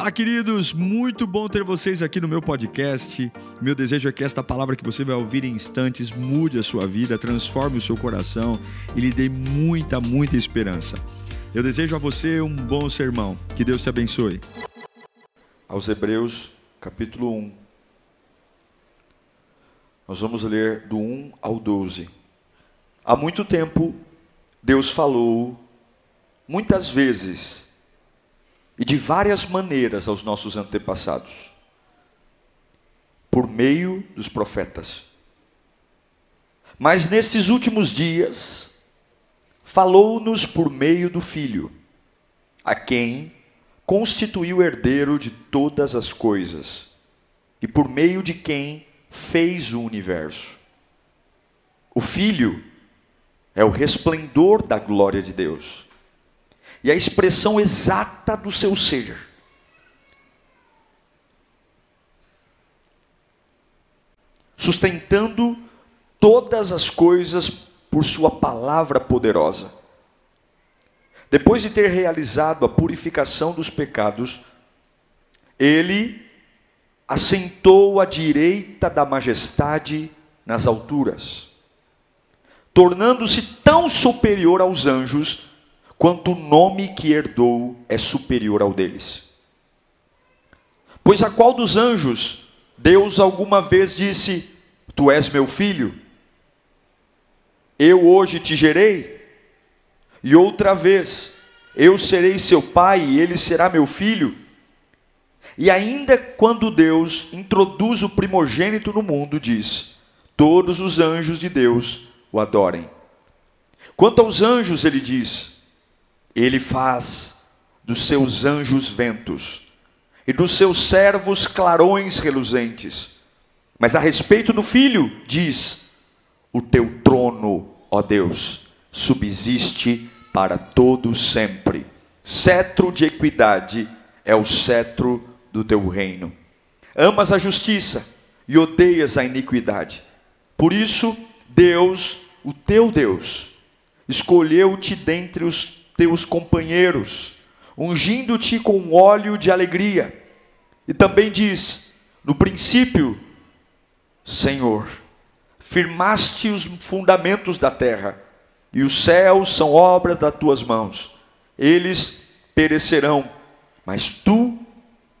Fala, queridos! Muito bom ter vocês aqui no meu podcast. Meu desejo é que esta palavra que você vai ouvir em instantes mude a sua vida, transforme o seu coração e lhe dê muita, muita esperança. Eu desejo a você um bom sermão. Que Deus te abençoe. Aos Hebreus, capítulo 1. Nós vamos ler do 1 ao 12. Há muito tempo, Deus falou, muitas vezes, e de várias maneiras aos nossos antepassados, por meio dos profetas. Mas nestes últimos dias, falou-nos por meio do Filho, a quem constituiu herdeiro de todas as coisas, e por meio de quem fez o universo. O Filho é o resplendor da glória de Deus e a expressão exata do seu ser. Sustentando todas as coisas por Sua palavra poderosa. Depois de ter realizado a purificação dos pecados, Ele assentou à direita da majestade nas alturas, tornando-se tão superior aos anjos quanto o nome que herdou é superior ao deles. Pois a qual dos anjos Deus alguma vez disse: Tu és meu filho? Eu hoje te gerei? E outra vez, eu serei seu pai e ele será meu filho? E ainda quando Deus introduz o primogênito no mundo, diz: Todos os anjos de Deus o adorem. Quanto aos anjos, ele diz: ele faz dos seus anjos ventos e dos seus servos clarões reluzentes. Mas a respeito do filho, diz: O teu trono, ó Deus, subsiste para todo sempre. Cetro de equidade é o cetro do teu reino. Amas a justiça e odeias a iniquidade. Por isso, Deus, o teu Deus, escolheu-te dentre os teus companheiros, ungindo-te com óleo de alegria. E também diz: no princípio, Senhor, firmaste os fundamentos da terra, e os céus são obra das tuas mãos. Eles perecerão, mas tu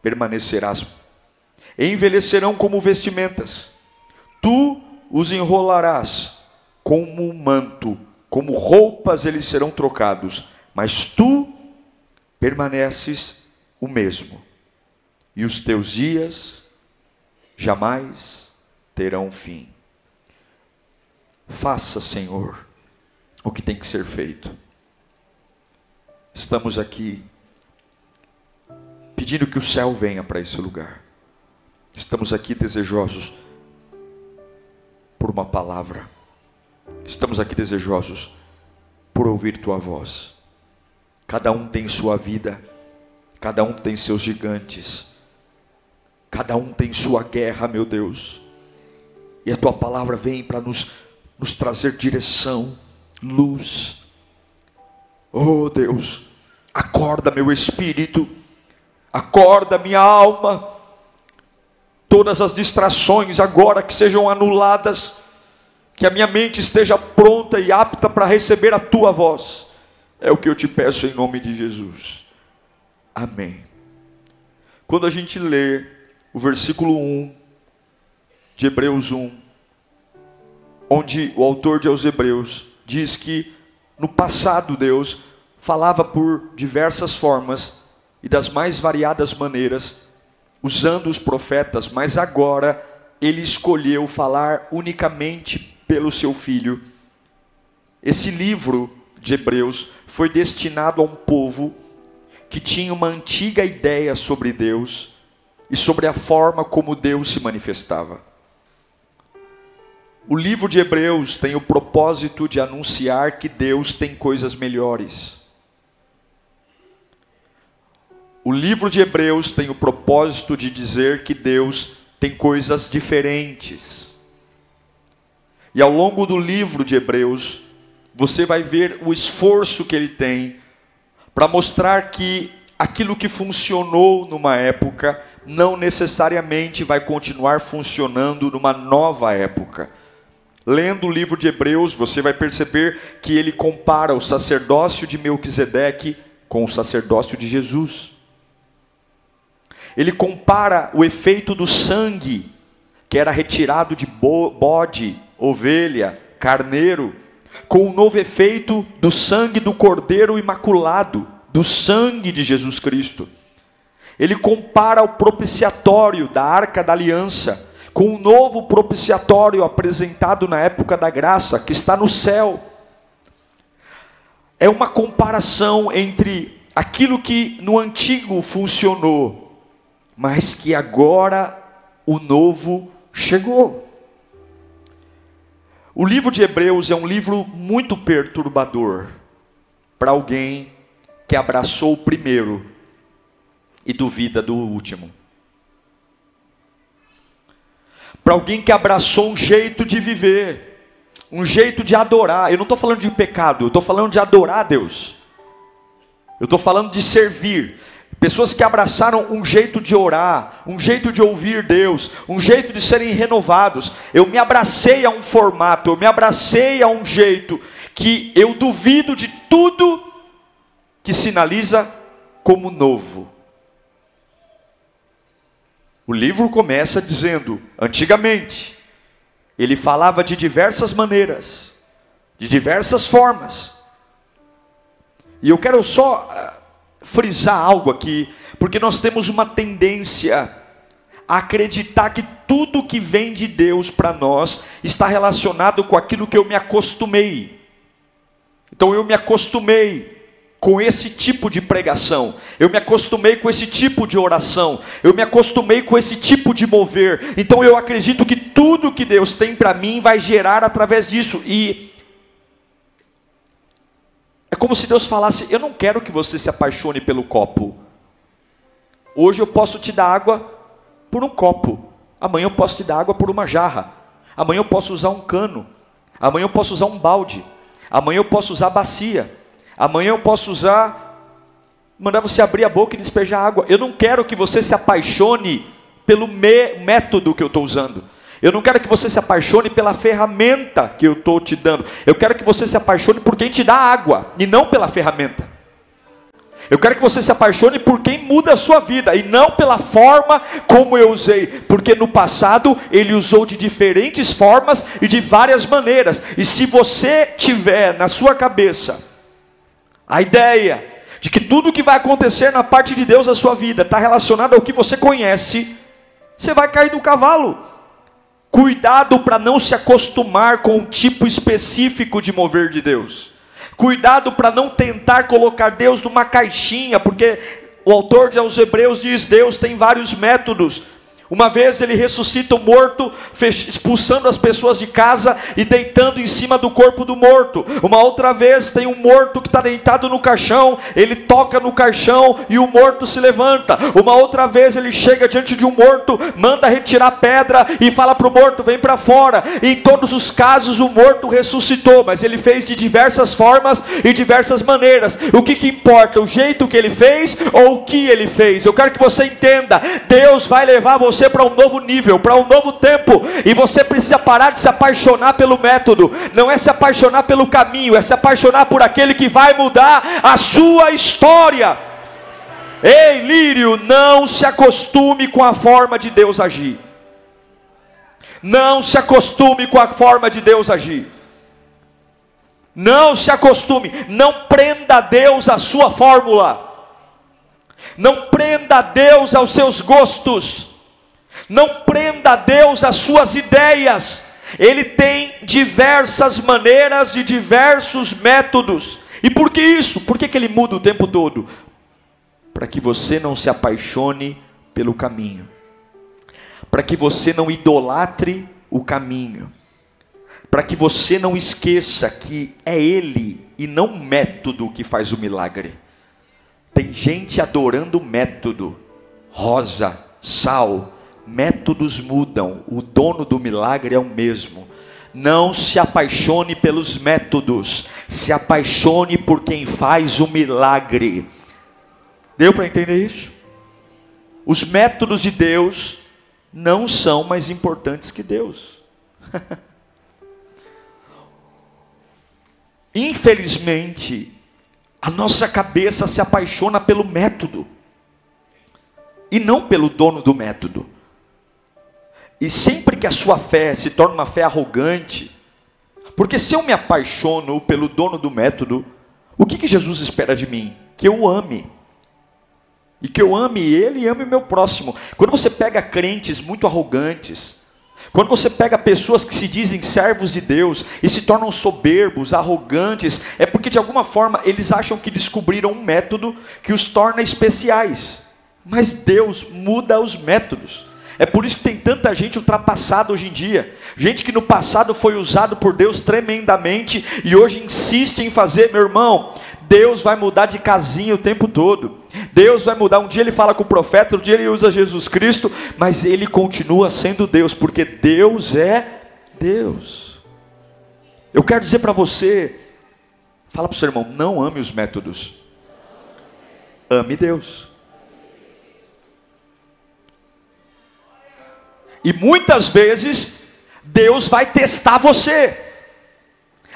permanecerás. Envelhecerão como vestimentas. Tu os enrolarás como um manto, como roupas eles serão trocados mas tu permaneces o mesmo, e os teus dias jamais terão fim. Faça, Senhor, o que tem que ser feito. Estamos aqui pedindo que o céu venha para esse lugar. Estamos aqui desejosos por uma palavra. Estamos aqui desejosos por ouvir tua voz. Cada um tem sua vida, cada um tem seus gigantes, cada um tem sua guerra, meu Deus. E a tua palavra vem para nos, nos trazer direção, luz. Oh Deus, acorda meu espírito, acorda minha alma. Todas as distrações agora que sejam anuladas, que a minha mente esteja pronta e apta para receber a tua voz. É o que eu te peço em nome de Jesus. Amém. Quando a gente lê o versículo 1 de Hebreus 1, onde o autor de aos Hebreus diz que no passado Deus falava por diversas formas e das mais variadas maneiras, usando os profetas, mas agora ele escolheu falar unicamente pelo seu filho. Esse livro de Hebreus foi destinado a um povo que tinha uma antiga ideia sobre Deus e sobre a forma como Deus se manifestava. O livro de Hebreus tem o propósito de anunciar que Deus tem coisas melhores. O livro de Hebreus tem o propósito de dizer que Deus tem coisas diferentes. E ao longo do livro de Hebreus, você vai ver o esforço que ele tem para mostrar que aquilo que funcionou numa época não necessariamente vai continuar funcionando numa nova época. Lendo o livro de Hebreus, você vai perceber que ele compara o sacerdócio de Melquisedeque com o sacerdócio de Jesus. Ele compara o efeito do sangue que era retirado de bode, ovelha, carneiro, com o novo efeito do sangue do cordeiro imaculado do sangue de Jesus Cristo. Ele compara o propiciatório da arca da aliança com o novo propiciatório apresentado na época da graça, que está no céu. É uma comparação entre aquilo que no antigo funcionou, mas que agora o novo chegou. O livro de Hebreus é um livro muito perturbador para alguém que abraçou o primeiro e duvida do último. Para alguém que abraçou um jeito de viver, um jeito de adorar. Eu não estou falando de pecado, eu estou falando de adorar a Deus. Eu estou falando de servir. Pessoas que abraçaram um jeito de orar, um jeito de ouvir Deus, um jeito de serem renovados. Eu me abracei a um formato, eu me abracei a um jeito que eu duvido de tudo que sinaliza como novo. O livro começa dizendo: antigamente, ele falava de diversas maneiras, de diversas formas. E eu quero só frisar algo aqui, porque nós temos uma tendência a acreditar que tudo que vem de Deus para nós está relacionado com aquilo que eu me acostumei. Então eu me acostumei com esse tipo de pregação, eu me acostumei com esse tipo de oração, eu me acostumei com esse tipo de mover, então eu acredito que tudo que Deus tem para mim vai gerar através disso, e é como se Deus falasse: Eu não quero que você se apaixone pelo copo, hoje eu posso te dar água por um copo, amanhã eu posso te dar água por uma jarra, amanhã eu posso usar um cano, amanhã eu posso usar um balde, amanhã eu posso usar bacia. Amanhã eu posso usar, mandar você abrir a boca e despejar água. Eu não quero que você se apaixone pelo me, método que eu estou usando. Eu não quero que você se apaixone pela ferramenta que eu estou te dando. Eu quero que você se apaixone por quem te dá água e não pela ferramenta. Eu quero que você se apaixone por quem muda a sua vida e não pela forma como eu usei, porque no passado ele usou de diferentes formas e de várias maneiras. E se você tiver na sua cabeça a ideia de que tudo que vai acontecer na parte de Deus na sua vida está relacionado ao que você conhece, você vai cair do cavalo. Cuidado para não se acostumar com um tipo específico de mover de Deus. Cuidado para não tentar colocar Deus numa caixinha, porque o autor aos Hebreus diz: Deus tem vários métodos. Uma vez ele ressuscita o morto, expulsando as pessoas de casa e deitando em cima do corpo do morto. Uma outra vez tem um morto que está deitado no caixão, ele toca no caixão e o morto se levanta. Uma outra vez ele chega diante de um morto, manda retirar pedra e fala para o morto: vem para fora. E em todos os casos o morto ressuscitou, mas ele fez de diversas formas e diversas maneiras. O que, que importa? O jeito que ele fez ou o que ele fez? Eu quero que você entenda: Deus vai levar você você para um novo nível, para um novo tempo, e você precisa parar de se apaixonar pelo método, não é se apaixonar pelo caminho, é se apaixonar por aquele que vai mudar a sua história. Ei, Lírio, não se acostume com a forma de Deus agir. Não se acostume com a forma de Deus agir. Não se acostume, não prenda Deus à sua fórmula. Não prenda Deus aos seus gostos. Não prenda a Deus as suas ideias. Ele tem diversas maneiras e diversos métodos. E por que isso? Por que, que ele muda o tempo todo? Para que você não se apaixone pelo caminho. Para que você não idolatre o caminho. Para que você não esqueça que é Ele e não o método que faz o milagre. Tem gente adorando o método. Rosa, sal, métodos mudam, o dono do milagre é o mesmo. Não se apaixone pelos métodos, se apaixone por quem faz o milagre. Deu para entender isso? Os métodos de Deus não são mais importantes que Deus. Infelizmente, a nossa cabeça se apaixona pelo método e não pelo dono do método. E sempre que a sua fé se torna uma fé arrogante, porque se eu me apaixono pelo dono do método, o que, que Jesus espera de mim? Que eu ame. E que eu ame ele e ame o meu próximo. Quando você pega crentes muito arrogantes, quando você pega pessoas que se dizem servos de Deus e se tornam soberbos, arrogantes, é porque de alguma forma eles acham que descobriram um método que os torna especiais. Mas Deus muda os métodos. É por isso que tem tanta gente ultrapassada hoje em dia. Gente que no passado foi usado por Deus tremendamente e hoje insiste em fazer, meu irmão, Deus vai mudar de casinha o tempo todo. Deus vai mudar. Um dia ele fala com o profeta, outro dia ele usa Jesus Cristo, mas ele continua sendo Deus, porque Deus é Deus. Eu quero dizer para você, fala para o seu irmão, não ame os métodos, ame Deus. E muitas vezes Deus vai testar você,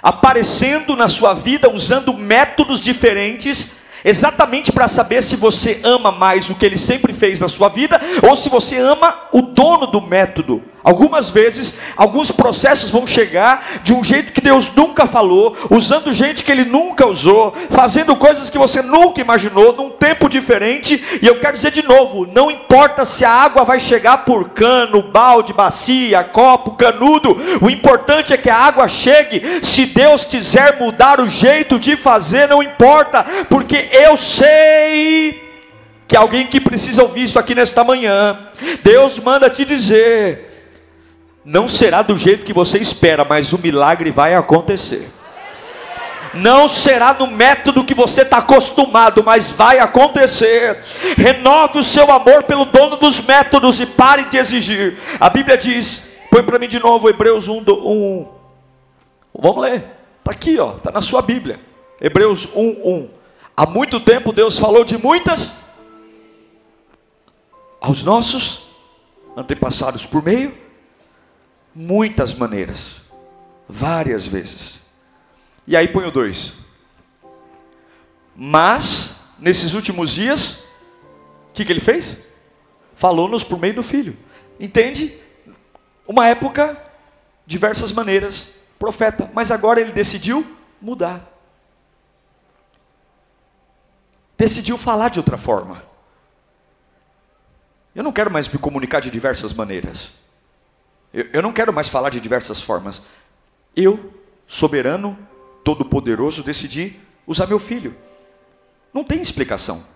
aparecendo na sua vida usando métodos diferentes exatamente para saber se você ama mais o que ele sempre fez na sua vida ou se você ama o dono do método. Algumas vezes, alguns processos vão chegar de um jeito que Deus nunca falou, usando gente que Ele nunca usou, fazendo coisas que você nunca imaginou, num tempo diferente. E eu quero dizer de novo: não importa se a água vai chegar por cano, balde, bacia, copo, canudo, o importante é que a água chegue. Se Deus quiser mudar o jeito de fazer, não importa, porque eu sei que alguém que precisa ouvir isso aqui nesta manhã, Deus manda te dizer não será do jeito que você espera, mas o milagre vai acontecer. Não será no método que você está acostumado, mas vai acontecer. Renove o seu amor pelo dono dos métodos e pare de exigir. A Bíblia diz, põe para mim de novo Hebreus 1, 1. Vamos ler. Está aqui, ó, está na sua Bíblia. Hebreus 1, 1. Há muito tempo Deus falou de muitas aos nossos antepassados por meio muitas maneiras, várias vezes. E aí põe o 2. Mas, nesses últimos dias, o que, que ele fez? Falou-nos por meio do filho. Entende? Uma época, diversas maneiras, profeta, mas agora ele decidiu mudar. Decidiu falar de outra forma. Eu não quero mais me comunicar de diversas maneiras. Eu, eu não quero mais falar de diversas formas. Eu, soberano, todo-poderoso, decidi usar meu filho. Não tem explicação.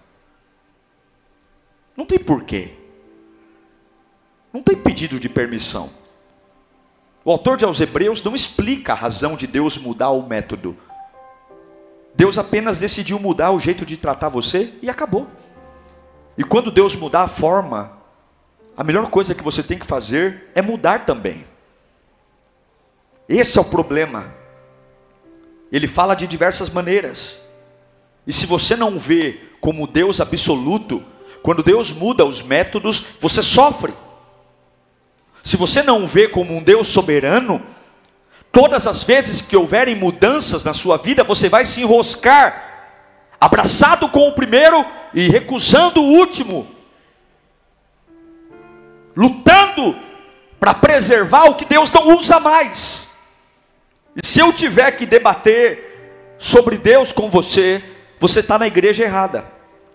Não tem porquê. Não tem pedido de permissão. O autor de aos Hebreus não explica a razão de Deus mudar o método. Deus apenas decidiu mudar o jeito de tratar você e acabou. E quando Deus mudar a forma a melhor coisa que você tem que fazer é mudar também. Esse é o problema. Ele fala de diversas maneiras. E se você não vê como Deus absoluto, quando Deus muda os métodos, você sofre. Se você não vê como um Deus soberano, todas as vezes que houverem mudanças na sua vida, você vai se enroscar, abraçado com o primeiro e recusando o último lutando para preservar o que Deus não usa mais. E se eu tiver que debater sobre Deus com você, você está na igreja errada,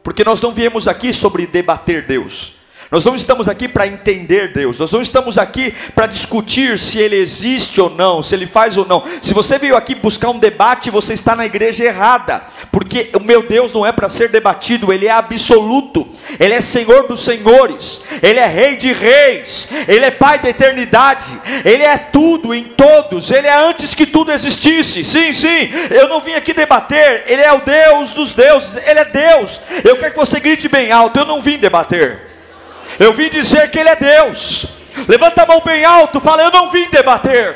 porque nós não viemos aqui sobre debater Deus. Nós não estamos aqui para entender Deus, nós não estamos aqui para discutir se Ele existe ou não, se Ele faz ou não. Se você veio aqui buscar um debate, você está na igreja errada, porque o meu Deus não é para ser debatido, Ele é absoluto, Ele é Senhor dos senhores, Ele é Rei de reis, Ele é Pai da eternidade, Ele é tudo em todos, Ele é antes que tudo existisse. Sim, sim, eu não vim aqui debater, Ele é o Deus dos deuses, Ele é Deus. Eu quero que você grite bem alto, eu não vim debater. Eu vim dizer que Ele é Deus. Levanta a mão bem alto, fala: Eu não vim debater.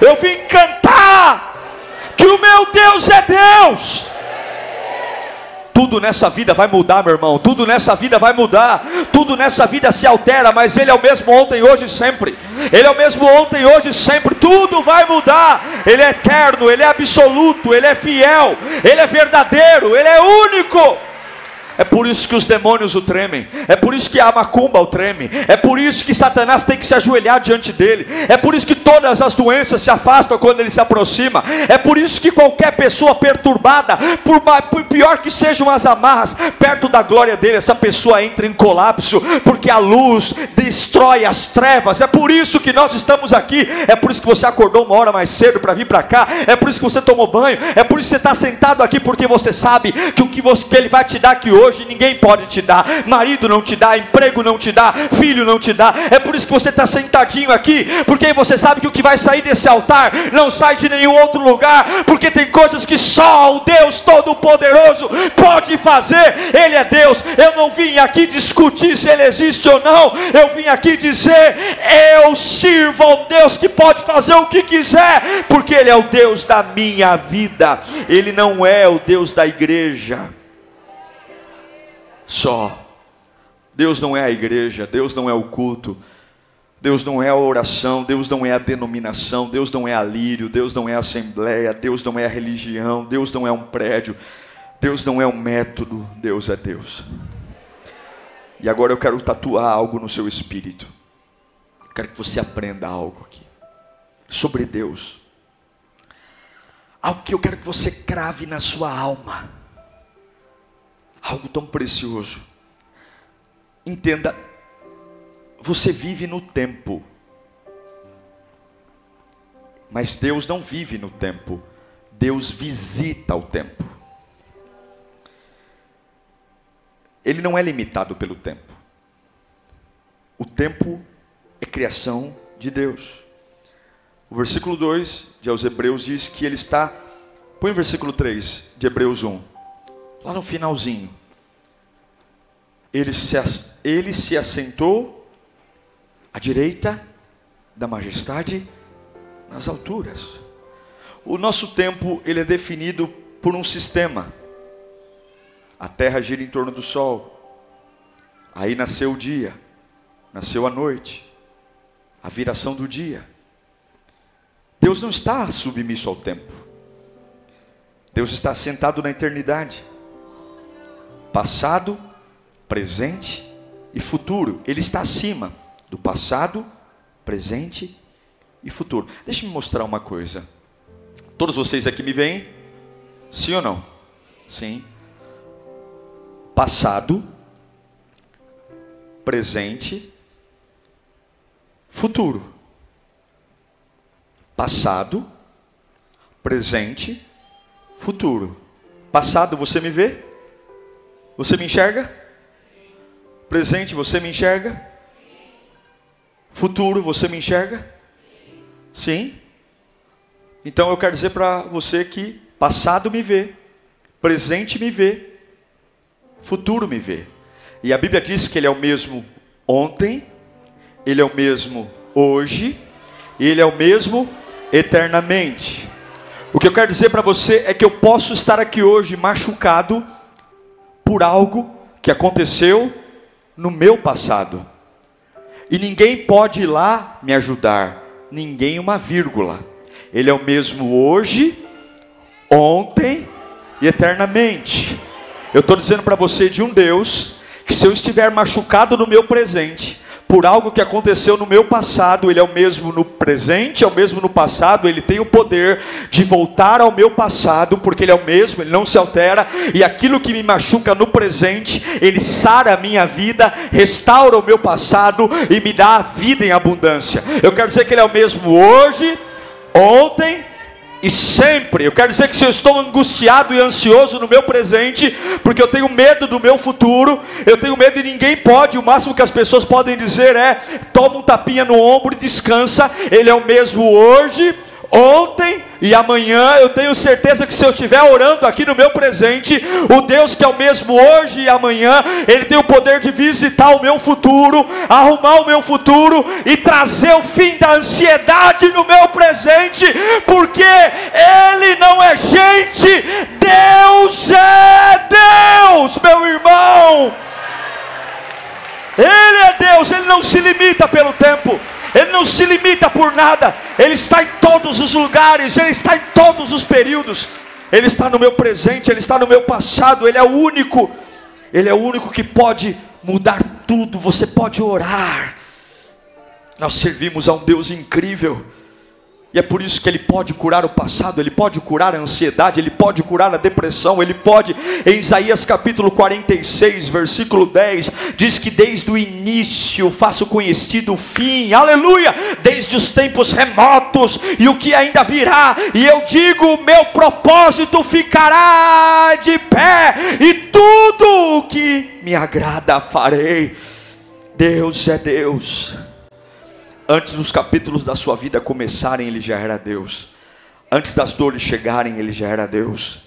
Eu vim cantar que o meu Deus é Deus. Tudo nessa vida vai mudar, meu irmão. Tudo nessa vida vai mudar. Tudo nessa vida se altera, mas Ele é o mesmo ontem, hoje e sempre. Ele é o mesmo ontem, hoje e sempre. Tudo vai mudar. Ele é eterno, Ele é absoluto, Ele é fiel, Ele é verdadeiro, Ele é único. É por isso que os demônios o tremem. É por isso que a macumba o treme. É por isso que Satanás tem que se ajoelhar diante dele. É por isso que todas as doenças se afastam quando ele se aproxima. É por isso que qualquer pessoa perturbada, por, por pior que sejam as amarras, perto da glória dele, essa pessoa entra em colapso, porque a luz destrói as trevas. É por isso que nós estamos aqui. É por isso que você acordou uma hora mais cedo para vir para cá. É por isso que você tomou banho. É por isso que você está sentado aqui, porque você sabe que o que, você, que ele vai te dar aqui hoje hoje ninguém pode te dar, marido não te dá, emprego não te dá, filho não te dá. É por isso que você está sentadinho aqui, porque você sabe que o que vai sair desse altar não sai de nenhum outro lugar, porque tem coisas que só o Deus Todo-Poderoso pode fazer. Ele é Deus. Eu não vim aqui discutir se ele existe ou não, eu vim aqui dizer: eu sirvo ao Deus que pode fazer o que quiser, porque Ele é o Deus da minha vida, Ele não é o Deus da igreja só. Deus não é a igreja, Deus não é o culto, Deus não é a oração, Deus não é a denominação, Deus não é a lírio, Deus não é a assembleia, Deus não é a religião, Deus não é um prédio, Deus não é um método, Deus é Deus. E agora eu quero tatuar algo no seu espírito. quero que você aprenda algo aqui sobre Deus. Algo que eu quero que você crave na sua alma algo tão precioso. Entenda, você vive no tempo, mas Deus não vive no tempo, Deus visita o tempo. Ele não é limitado pelo tempo. O tempo é criação de Deus. O versículo 2 de aos Hebreus diz que ele está. Põe o versículo 3 de Hebreus 1. Lá no finalzinho ele se, ele se assentou à direita da majestade nas alturas. O nosso tempo ele é definido por um sistema. A Terra gira em torno do Sol. Aí nasceu o dia, nasceu a noite, a viração do dia. Deus não está submisso ao tempo. Deus está sentado na eternidade. Passado, presente e futuro. Ele está acima do passado, presente e futuro. Deixa eu mostrar uma coisa. Todos vocês aqui me veem? Sim ou não? Sim. Passado, presente, futuro. Passado, presente, futuro. Passado, você me vê? Você me enxerga? Presente, você me enxerga? Futuro, você me enxerga? Sim? Então eu quero dizer para você que passado me vê, presente me vê, futuro me vê. E a Bíblia diz que Ele é o mesmo ontem, Ele é o mesmo hoje, e Ele é o mesmo eternamente. O que eu quero dizer para você é que eu posso estar aqui hoje machucado por algo que aconteceu no meu passado. E ninguém pode ir lá me ajudar, ninguém uma vírgula. Ele é o mesmo hoje, ontem e eternamente. Eu estou dizendo para você de um Deus que se eu estiver machucado no meu presente, por algo que aconteceu no meu passado, ele é o mesmo no presente, é o mesmo no passado, ele tem o poder de voltar ao meu passado, porque ele é o mesmo, ele não se altera, e aquilo que me machuca no presente, ele sara a minha vida, restaura o meu passado e me dá a vida em abundância. Eu quero dizer que ele é o mesmo hoje, ontem e sempre. Eu quero dizer que se eu estou angustiado e ansioso no meu presente, porque eu tenho medo do meu futuro, eu tenho medo e ninguém pode, o máximo que as pessoas podem dizer é: toma um tapinha no ombro e descansa. Ele é o mesmo hoje, ontem e amanhã. Eu tenho certeza que se eu estiver orando aqui no meu presente, o Deus que é o mesmo hoje e amanhã, Ele tem o poder de visitar o meu futuro, arrumar o meu futuro e trazer o fim da ansiedade no meu presente, porque Ele não é gente, Deus é Deus, meu irmão. Ele é Deus, Ele não se limita pelo tempo. Ele não se limita por nada, Ele está em todos os lugares, Ele está em todos os períodos, Ele está no meu presente, Ele está no meu passado, Ele é o único, Ele é o único que pode mudar tudo. Você pode orar, nós servimos a um Deus incrível. E é por isso que ele pode curar o passado, ele pode curar a ansiedade, ele pode curar a depressão, ele pode. Em Isaías capítulo 46, versículo 10, diz que desde o início faço conhecido o fim, aleluia, desde os tempos remotos e o que ainda virá, e eu digo: meu propósito ficará de pé, e tudo o que me agrada farei. Deus é Deus. Antes dos capítulos da sua vida começarem, ele já era Deus. Antes das dores chegarem, ele já era Deus.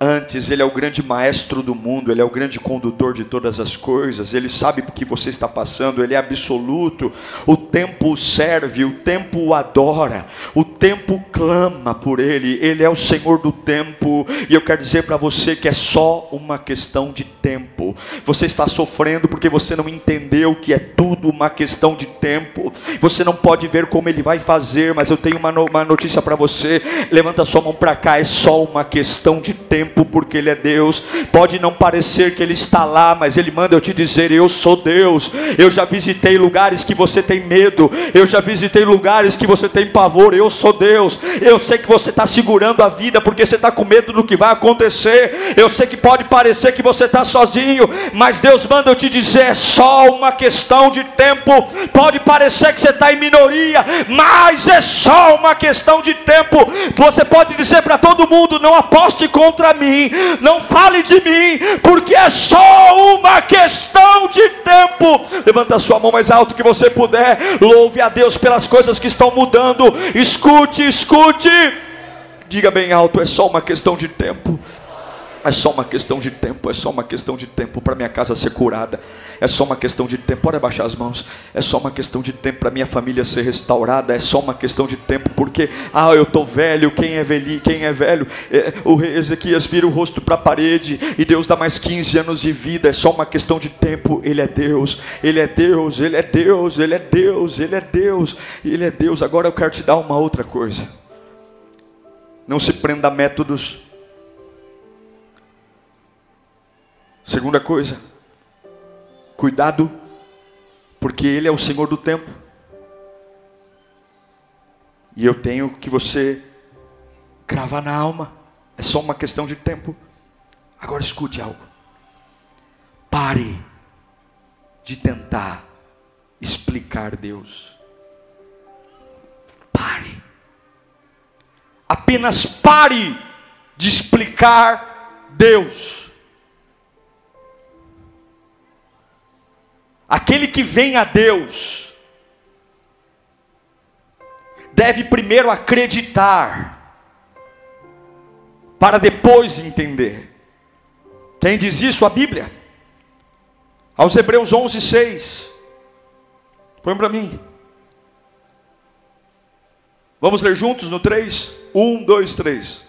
Antes, Ele é o grande maestro do mundo, Ele é o grande condutor de todas as coisas, Ele sabe o que você está passando, Ele é absoluto. O tempo o serve, o tempo o adora, o tempo clama por Ele, Ele é o Senhor do tempo. E eu quero dizer para você que é só uma questão de tempo. Você está sofrendo porque você não entendeu que é tudo uma questão de tempo. Você não pode ver como Ele vai fazer, mas eu tenho uma, uma notícia para você. Levanta sua mão para cá, é só uma questão de tempo tempo, porque Ele é Deus. Pode não parecer que Ele está lá, mas Ele manda eu te dizer: Eu sou Deus. Eu já visitei lugares que você tem medo, eu já visitei lugares que você tem pavor. Eu sou Deus. Eu sei que você está segurando a vida porque você está com medo do que vai acontecer. Eu sei que pode parecer que você está sozinho, mas Deus manda eu te dizer: é só uma questão de tempo. Pode parecer que você está em minoria, mas é só uma questão de tempo. Você pode dizer para todo mundo: não aposte contra mim, não fale de mim, porque é só uma questão de tempo. Levanta a sua mão mais alto que você puder, louve a Deus pelas coisas que estão mudando. Escute, escute. Diga bem alto, é só uma questão de tempo. É só uma questão de tempo, é só uma questão de tempo para minha casa ser curada. É só uma questão de tempo. Pode abaixar as mãos. É só uma questão de tempo para minha família ser restaurada. É só uma questão de tempo, porque ah, eu estou velho. Quem é velho? Quem é velho? É, o rei Ezequias vira o rosto para a parede e Deus dá mais 15 anos de vida. É só uma questão de tempo. Ele é Deus. Ele é Deus. Ele é Deus. Ele é Deus. Ele é Deus. Ele é Deus. Agora eu quero te dar uma outra coisa. Não se prenda a métodos Segunda coisa, cuidado, porque Ele é o Senhor do tempo. E eu tenho que você cravar na alma, é só uma questão de tempo. Agora escute algo. Pare de tentar explicar Deus. Pare. Apenas pare de explicar Deus. Aquele que vem a Deus deve primeiro acreditar, para depois entender. Quem diz isso? A Bíblia. Aos Hebreus 11, 6. Põe para mim. Vamos ler juntos no 3? 1, 2, 3.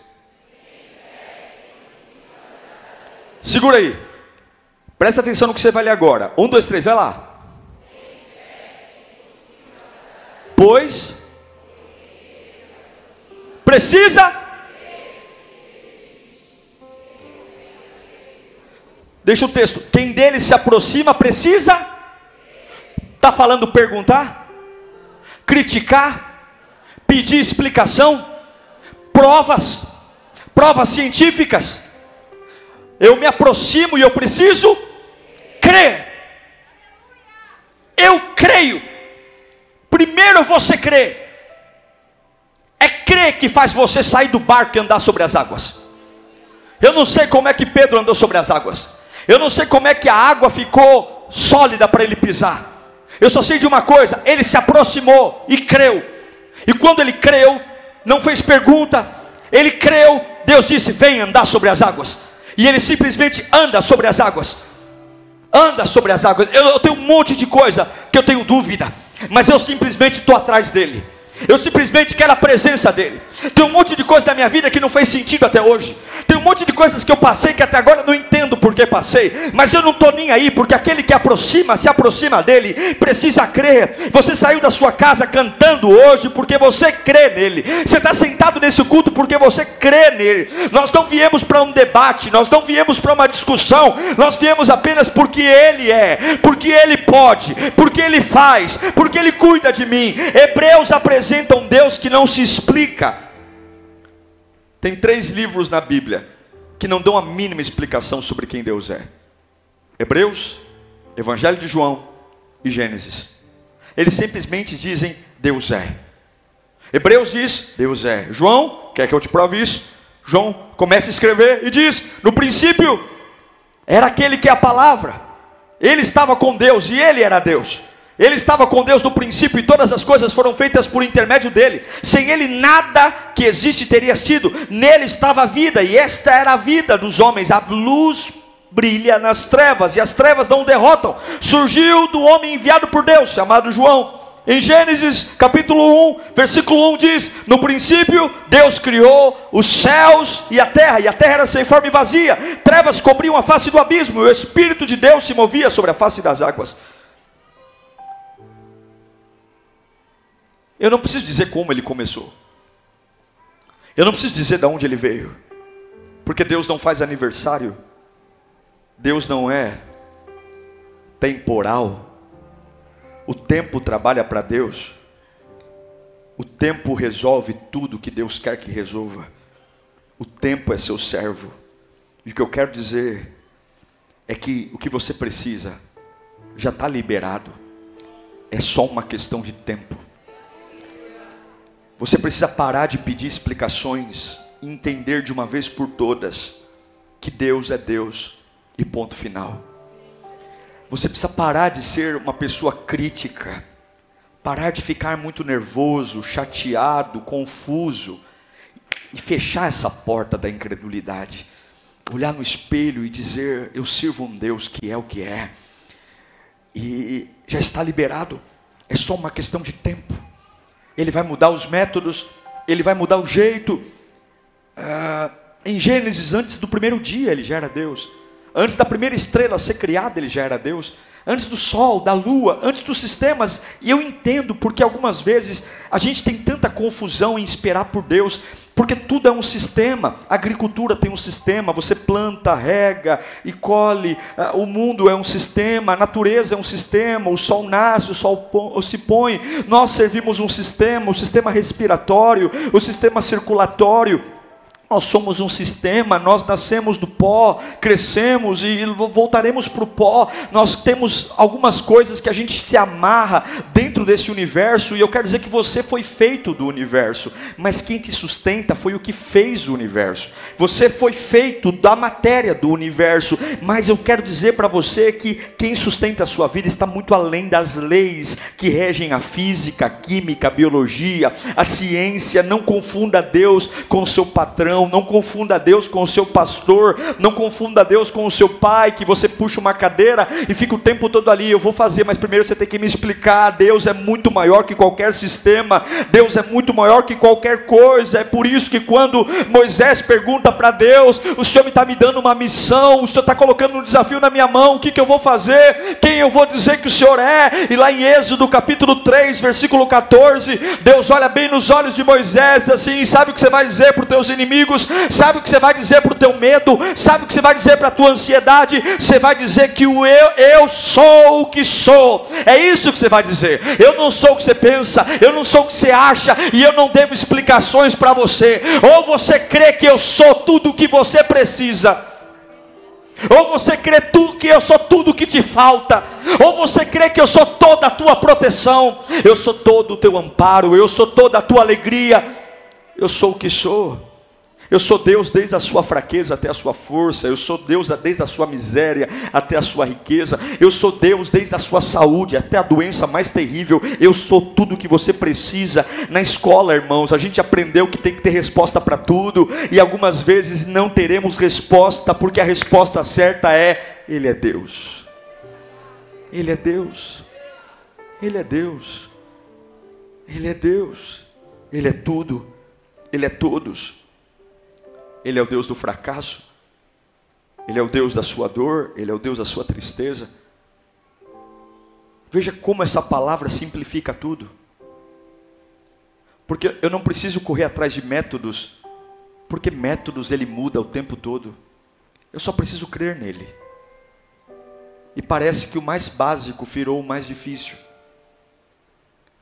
Segura aí. Presta atenção no que você vai ler agora. Um, dois, três, vai lá. Pois precisa. Deixa o texto. Quem dele se aproxima precisa. Está falando perguntar? Criticar? Pedir explicação? Provas? Provas científicas? Eu me aproximo e eu preciso crer. Eu creio. Primeiro você crê. É crer que faz você sair do barco e andar sobre as águas. Eu não sei como é que Pedro andou sobre as águas. Eu não sei como é que a água ficou sólida para ele pisar. Eu só sei de uma coisa: ele se aproximou e creu. E quando ele creu, não fez pergunta, ele creu. Deus disse: Vem andar sobre as águas. E ele simplesmente anda sobre as águas. Anda sobre as águas. Eu, eu tenho um monte de coisa que eu tenho dúvida, mas eu simplesmente estou atrás dele. Eu simplesmente quero a presença dele. Tem um monte de coisa na minha vida que não fez sentido até hoje. Tem um monte de coisas que eu passei que até agora não entendo por que passei. Mas eu não estou nem aí, porque aquele que aproxima, se aproxima dele, precisa crer. Você saiu da sua casa cantando hoje porque você crê nele. Você está sentado nesse culto porque você crê nele. Nós não viemos para um debate, nós não viemos para uma discussão, nós viemos apenas porque ele é, porque ele pode, porque ele faz, porque ele cuida de mim. Hebreus apresenta um Deus que não se explica. Tem três livros na Bíblia que não dão a mínima explicação sobre quem Deus é: Hebreus, Evangelho de João e Gênesis. Eles simplesmente dizem: Deus é. Hebreus diz: Deus é. João, quer que eu te prove isso? João começa a escrever e diz: No princípio era aquele que é a palavra, ele estava com Deus e ele era Deus. Ele estava com Deus no princípio e todas as coisas foram feitas por intermédio dele. Sem ele, nada que existe teria sido. Nele estava a vida, e esta era a vida dos homens. A luz brilha nas trevas, e as trevas não o derrotam. Surgiu do homem enviado por Deus, chamado João. Em Gênesis capítulo 1, versículo 1 diz: No princípio, Deus criou os céus e a terra, e a terra era sem forma e vazia. Trevas cobriam a face do abismo, e o Espírito de Deus se movia sobre a face das águas. Eu não preciso dizer como ele começou. Eu não preciso dizer de onde ele veio. Porque Deus não faz aniversário. Deus não é temporal. O tempo trabalha para Deus. O tempo resolve tudo que Deus quer que resolva. O tempo é seu servo. E o que eu quero dizer é que o que você precisa já está liberado. É só uma questão de tempo. Você precisa parar de pedir explicações e entender de uma vez por todas que Deus é Deus e ponto final. Você precisa parar de ser uma pessoa crítica, parar de ficar muito nervoso, chateado, confuso e fechar essa porta da incredulidade. Olhar no espelho e dizer: Eu sirvo um Deus que é o que é, e já está liberado, é só uma questão de tempo. Ele vai mudar os métodos, ele vai mudar o jeito. Ah, em Gênesis, antes do primeiro dia, ele já era Deus. Antes da primeira estrela ser criada, ele já era Deus. Antes do sol, da lua, antes dos sistemas. E eu entendo porque algumas vezes a gente tem tanta confusão em esperar por Deus porque tudo é um sistema. A agricultura tem um sistema. Você planta, rega e colhe. Ah, o mundo é um sistema. A natureza é um sistema. O sol nasce, o sol se põe. Nós servimos um sistema, o sistema respiratório, o sistema circulatório. Nós somos um sistema, nós nascemos do pó, crescemos e voltaremos para o pó. Nós temos algumas coisas que a gente se amarra dentro desse universo, e eu quero dizer que você foi feito do universo, mas quem te sustenta foi o que fez o universo. Você foi feito da matéria do universo, mas eu quero dizer para você que quem sustenta a sua vida está muito além das leis que regem a física, a química, a biologia, a ciência. Não confunda Deus com seu patrão não, confunda Deus com o seu pastor, não confunda Deus com o seu pai, que você puxa uma cadeira e fica o tempo todo ali. Eu vou fazer, mas primeiro você tem que me explicar. Deus é muito maior que qualquer sistema, Deus é muito maior que qualquer coisa. É por isso que quando Moisés pergunta para Deus: O Senhor está me dando uma missão, o Senhor está colocando um desafio na minha mão, o que, que eu vou fazer? Quem eu vou dizer que o Senhor é? E lá em Êxodo capítulo 3, versículo 14, Deus olha bem nos olhos de Moisés assim: Sabe o que você vai dizer para os teus inimigos? Inimigos, sabe o que você vai dizer para o teu medo, sabe o que você vai dizer para a tua ansiedade, você vai dizer que o eu, eu sou o que sou, é isso que você vai dizer, eu não sou o que você pensa, eu não sou o que você acha, e eu não devo explicações para você, ou você crê que eu sou tudo o que você precisa, ou você crê tudo que eu sou tudo que te falta, ou você crê que eu sou toda a tua proteção, eu sou todo o teu amparo, eu sou toda a tua alegria, eu sou o que sou. Eu sou Deus desde a sua fraqueza até a sua força. Eu sou Deus desde a sua miséria até a sua riqueza. Eu sou Deus desde a sua saúde até a doença mais terrível. Eu sou tudo que você precisa. Na escola, irmãos, a gente aprendeu que tem que ter resposta para tudo. E algumas vezes não teremos resposta, porque a resposta certa é: Ele é Deus. Ele é Deus. Ele é Deus. Ele é Deus. Ele é tudo. Ele é todos. Ele é o Deus do fracasso, Ele é o Deus da sua dor, Ele é o Deus da sua tristeza. Veja como essa palavra simplifica tudo. Porque eu não preciso correr atrás de métodos, porque métodos ele muda o tempo todo. Eu só preciso crer nele. E parece que o mais básico virou o mais difícil.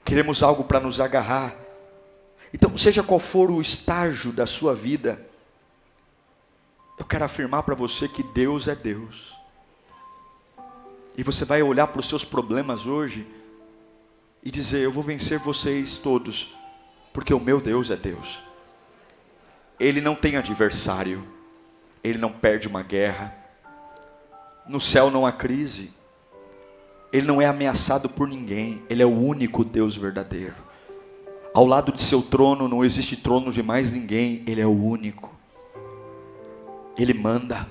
Queremos algo para nos agarrar. Então, seja qual for o estágio da sua vida, eu quero afirmar para você que Deus é Deus. E você vai olhar para os seus problemas hoje e dizer: Eu vou vencer vocês todos, porque o meu Deus é Deus. Ele não tem adversário, ele não perde uma guerra. No céu não há crise, ele não é ameaçado por ninguém, ele é o único Deus verdadeiro. Ao lado de seu trono não existe trono de mais ninguém, ele é o único. Ele manda.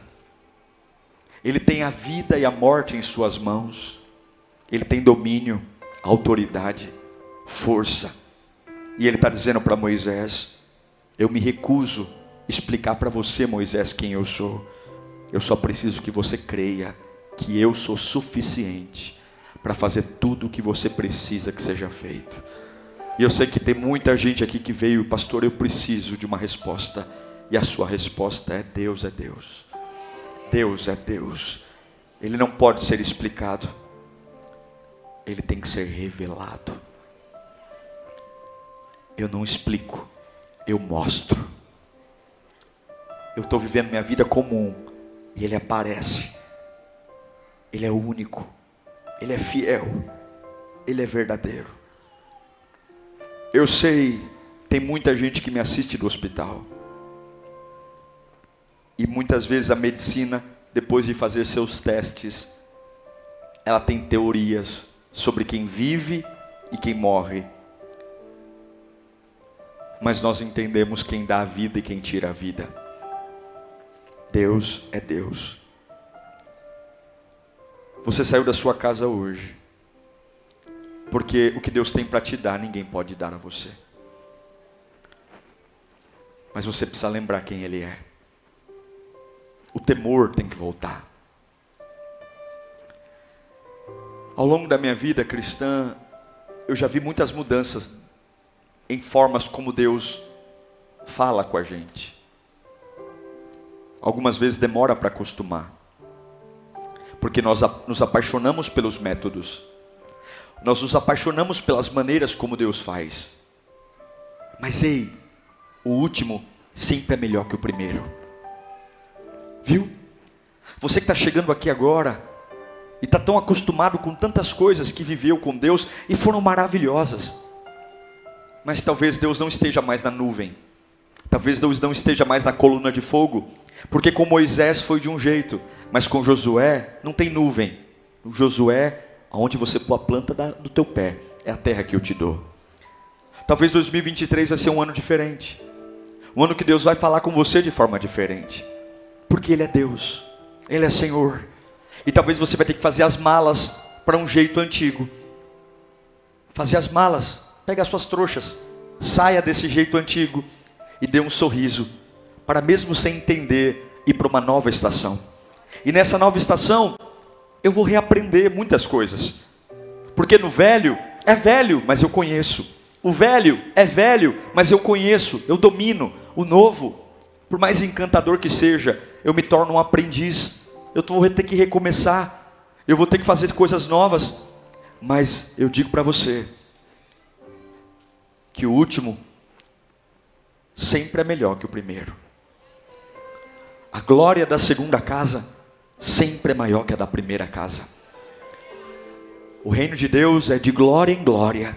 Ele tem a vida e a morte em suas mãos. Ele tem domínio, autoridade, força. E ele está dizendo para Moisés: Eu me recuso explicar para você, Moisés, quem eu sou. Eu só preciso que você creia que eu sou suficiente para fazer tudo o que você precisa que seja feito. E eu sei que tem muita gente aqui que veio, pastor, eu preciso de uma resposta. E a sua resposta é: Deus é Deus. Deus é Deus. Ele não pode ser explicado. Ele tem que ser revelado. Eu não explico, eu mostro. Eu estou vivendo minha vida comum e Ele aparece. Ele é único, Ele é fiel, Ele é verdadeiro. Eu sei, tem muita gente que me assiste do hospital. E muitas vezes a medicina, depois de fazer seus testes, ela tem teorias sobre quem vive e quem morre. Mas nós entendemos quem dá a vida e quem tira a vida. Deus é Deus. Você saiu da sua casa hoje, porque o que Deus tem para te dar, ninguém pode dar a você. Mas você precisa lembrar quem Ele é o temor tem que voltar. Ao longo da minha vida cristã, eu já vi muitas mudanças em formas como Deus fala com a gente. Algumas vezes demora para acostumar, porque nós nos apaixonamos pelos métodos, nós nos apaixonamos pelas maneiras como Deus faz. Mas ei, o último sempre é melhor que o primeiro. Viu? Você que está chegando aqui agora e está tão acostumado com tantas coisas que viveu com Deus e foram maravilhosas. Mas talvez Deus não esteja mais na nuvem. Talvez Deus não esteja mais na coluna de fogo. Porque com Moisés foi de um jeito, mas com Josué não tem nuvem. O Josué, aonde você pôr a planta do teu pé, é a terra que eu te dou. Talvez 2023 vai ser um ano diferente. Um ano que Deus vai falar com você de forma diferente. Porque Ele é Deus, Ele é Senhor. E talvez você vai ter que fazer as malas para um jeito antigo. Fazer as malas, pega as suas trouxas, saia desse jeito antigo e dê um sorriso, para mesmo sem entender, ir para uma nova estação. E nessa nova estação, eu vou reaprender muitas coisas. Porque no velho, é velho, mas eu conheço. O velho é velho, mas eu conheço, eu domino. O novo, por mais encantador que seja, eu me torno um aprendiz. Eu vou ter que recomeçar. Eu vou ter que fazer coisas novas. Mas eu digo para você que o último sempre é melhor que o primeiro. A glória da segunda casa sempre é maior que a da primeira casa. O reino de Deus é de glória em glória,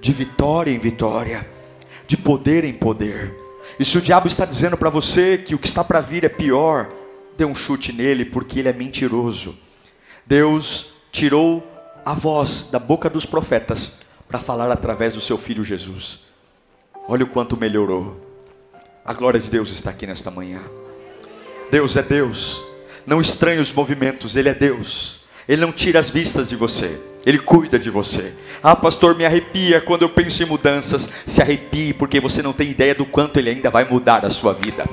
de vitória em vitória, de poder em poder. E se o diabo está dizendo para você que o que está para vir é pior, dê um chute nele, porque ele é mentiroso. Deus tirou a voz da boca dos profetas para falar através do seu filho Jesus. Olha o quanto melhorou. A glória de Deus está aqui nesta manhã. Deus é Deus. Não estranhe os movimentos, Ele é Deus. Ele não tira as vistas de você. Ele cuida de você. Ah, pastor, me arrepia quando eu penso em mudanças. Se arrepie, porque você não tem ideia do quanto Ele ainda vai mudar a sua vida,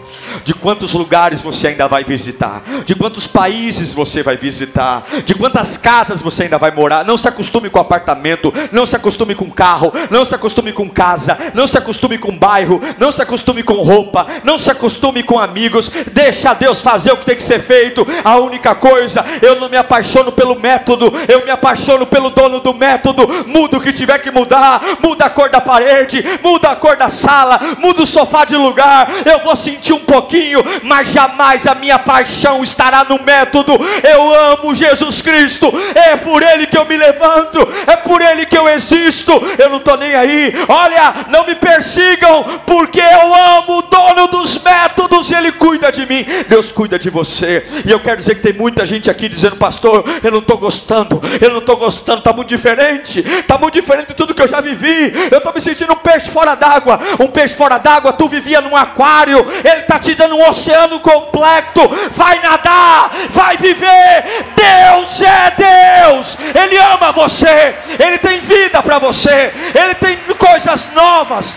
de quantos lugares você ainda vai visitar, de quantos países você vai visitar, de quantas casas você ainda vai morar. Não se acostume com apartamento, não se acostume com carro, não se acostume com casa, não se acostume com bairro, não se acostume com roupa, não se acostume com amigos. Deixa Deus fazer o que tem que ser feito. A única coisa, eu não me apaixono pelo método, eu me apaixono pelo dono do método muda o que tiver que mudar, muda a cor da parede, muda a cor da sala, muda o sofá de lugar. Eu vou sentir um pouquinho, mas jamais a minha paixão estará no método. Eu amo Jesus Cristo, é por Ele que eu me levanto, é por Ele que eu existo. Eu não estou nem aí. Olha, não me persigam, porque eu amo o dono dos métodos, Ele cuida de mim. Deus cuida de você. E eu quero dizer que tem muita gente aqui dizendo, pastor, eu não estou gostando, eu não estou gostando, está muito diferente está muito diferente de tudo que eu já vivi. Eu estou me sentindo um peixe fora d'água. Um peixe fora d'água, tu vivia num aquário, ele está te dando um oceano completo. Vai nadar, vai viver. Deus é Deus, Ele ama você, Ele tem vida para você, Ele tem coisas novas.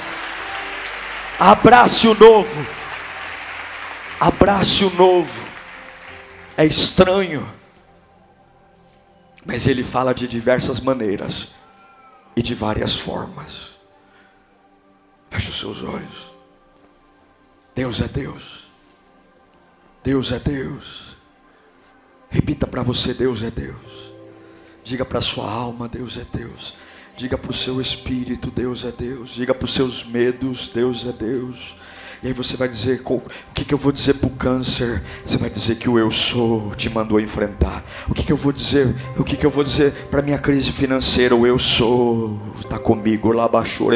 Abrace o novo, abrace o novo. É estranho, mas ele fala de diversas maneiras e de várias formas. Feche os seus olhos. Deus é Deus. Deus é Deus. Repita para você: Deus é Deus. Diga para sua alma: Deus é Deus. Diga para o seu espírito: Deus é Deus. Diga para os seus medos: Deus é Deus. E aí você vai dizer: o que, que eu vou dizer para o câncer? Você vai dizer que o eu sou te mandou enfrentar. O que, que eu vou dizer? O que, que eu vou dizer para minha crise financeira? O eu sou está comigo.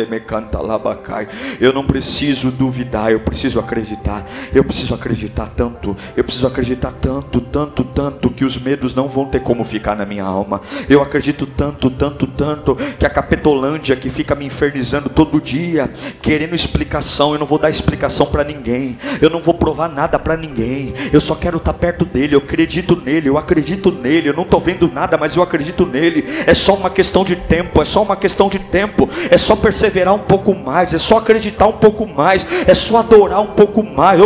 Me canta labacai. Eu não preciso duvidar, eu preciso acreditar. Eu preciso acreditar tanto. Eu preciso acreditar tanto, tanto, tanto que os medos não vão ter como ficar na minha alma. Eu acredito tanto, tanto, tanto que a capetolândia que fica me infernizando todo dia, querendo explicação, eu não vou dar explicação explicação para ninguém, eu não vou provar nada para ninguém, eu só quero estar tá perto dele, eu acredito nele, eu acredito nele, eu não estou vendo nada, mas eu acredito nele. É só uma questão de tempo, é só uma questão de tempo, é só perseverar um pouco mais, é só acreditar um pouco mais, é só adorar um pouco mais,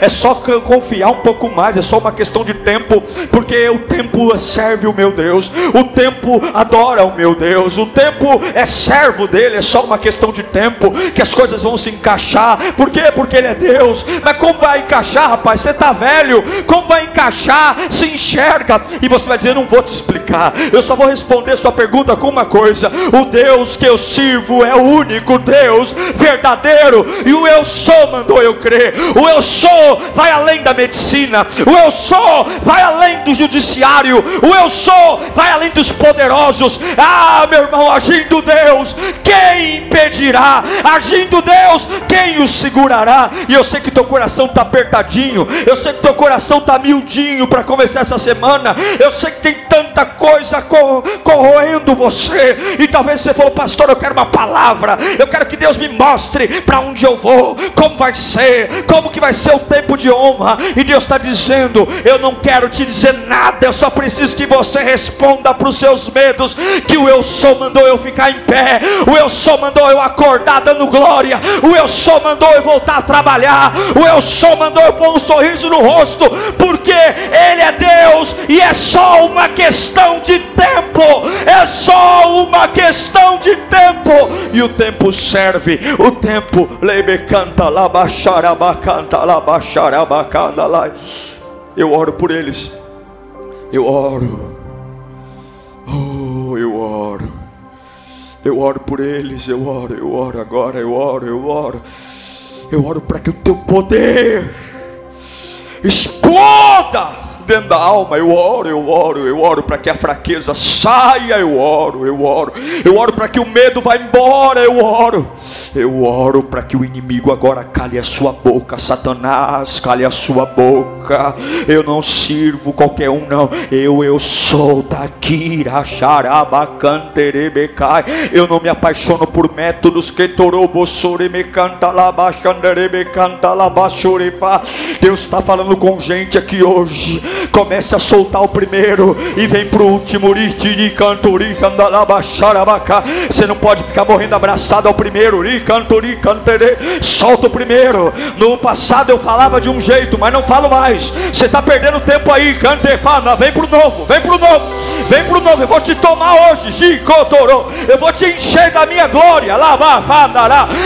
é só confiar um pouco mais, é só uma questão de tempo, porque o tempo serve o meu Deus, o tempo adora o meu Deus, o tempo é servo dele, é só uma questão de tempo. Que as coisas vão se encaixar. Por quê? Porque Ele é Deus. Mas como vai encaixar, rapaz? Você está velho. Como vai encaixar? Se enxerga. E você vai dizer: Não vou te explicar. Eu só vou responder sua pergunta com uma coisa: O Deus que eu sirvo é o único Deus verdadeiro. E o eu sou mandou eu crer. O eu sou vai além da medicina. O eu sou vai além do judiciário. O eu sou vai além dos poderosos. Ah, meu irmão, agindo Deus, quem impedirá? Agindo Deus Deus, quem o segurará? E eu sei que teu coração está apertadinho, eu sei que teu coração está miudinho para começar essa semana, eu sei que tem tanta coisa corroendo você, e talvez você falou, pastor, eu quero uma palavra, eu quero que Deus me mostre para onde eu vou, como vai ser, como que vai ser o tempo de honra, e Deus está dizendo, eu não quero te dizer nada, eu só preciso que você responda para os seus medos, que o eu sou mandou eu ficar em pé, o eu sou mandou eu acordar dando glória, o eu sou mandou eu voltar a trabalhar. O eu sou mandou eu pôr um sorriso no rosto, porque Ele é Deus e é só uma questão de tempo. É só uma questão de tempo. E o tempo serve. O tempo lebe canta lá bacanta lá bacanda lá. Eu oro por eles. Eu oro. Oh, eu oro. Eu oro por eles, eu oro, eu oro agora, eu oro, eu oro. Eu oro para que o teu poder exploda dentro da alma. Eu oro, eu oro, eu oro para que a fraqueza saia. Eu oro, eu oro, eu oro para que o medo vá embora. Eu oro, eu oro para que o inimigo agora cale a sua boca. Satanás, cale a sua boca. Eu não sirvo qualquer um, não. Eu, eu sou daqui. Eu não me apaixono por métodos que torobossore me canta Deus está falando com gente aqui hoje. Comece a soltar o primeiro e vem pro último. Você não pode ficar morrendo abraçado ao primeiro. Solta o primeiro. No passado eu falava de um jeito, mas não falo mais. Você está perdendo tempo aí. Cantefana, vem pro novo, vem pro novo, vem pro novo. Eu vou te tomar hoje. Eu vou te encher da minha glória.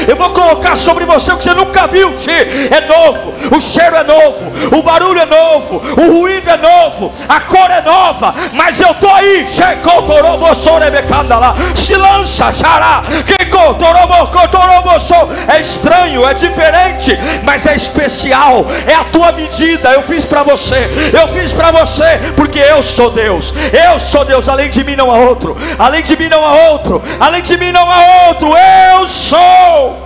Eu vou colocar sobre você o que você nunca viu. É novo, o cheiro é novo, o barulho é novo, o ruído é novo, a cor é nova, mas eu tô aí. Se lança, xará. É estranho, é diferente, mas é especial. É a tua medida. Eu fiz para você, eu fiz para você, porque eu sou Deus. Eu sou Deus. Além de mim não há outro. Além de mim não há outro. Além de mim não há outro. Eu sou.